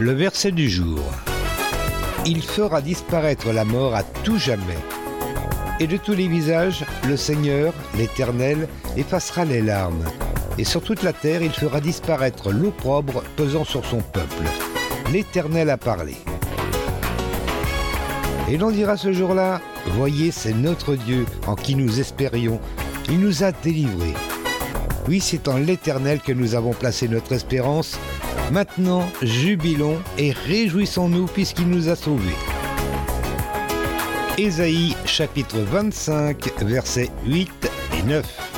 Le verset du jour. Il fera disparaître la mort à tout jamais. Et de tous les visages, le Seigneur, l'Éternel, effacera les larmes. Et sur toute la terre, il fera disparaître l'opprobre pesant sur son peuple. L'Éternel a parlé. Et l'on dira ce jour-là, voyez, c'est notre Dieu en qui nous espérions. Il nous a délivrés. Oui, c'est en l'Éternel que nous avons placé notre espérance. Maintenant, jubilons et réjouissons-nous puisqu'il nous a sauvés. Ésaïe chapitre 25, versets 8 et 9.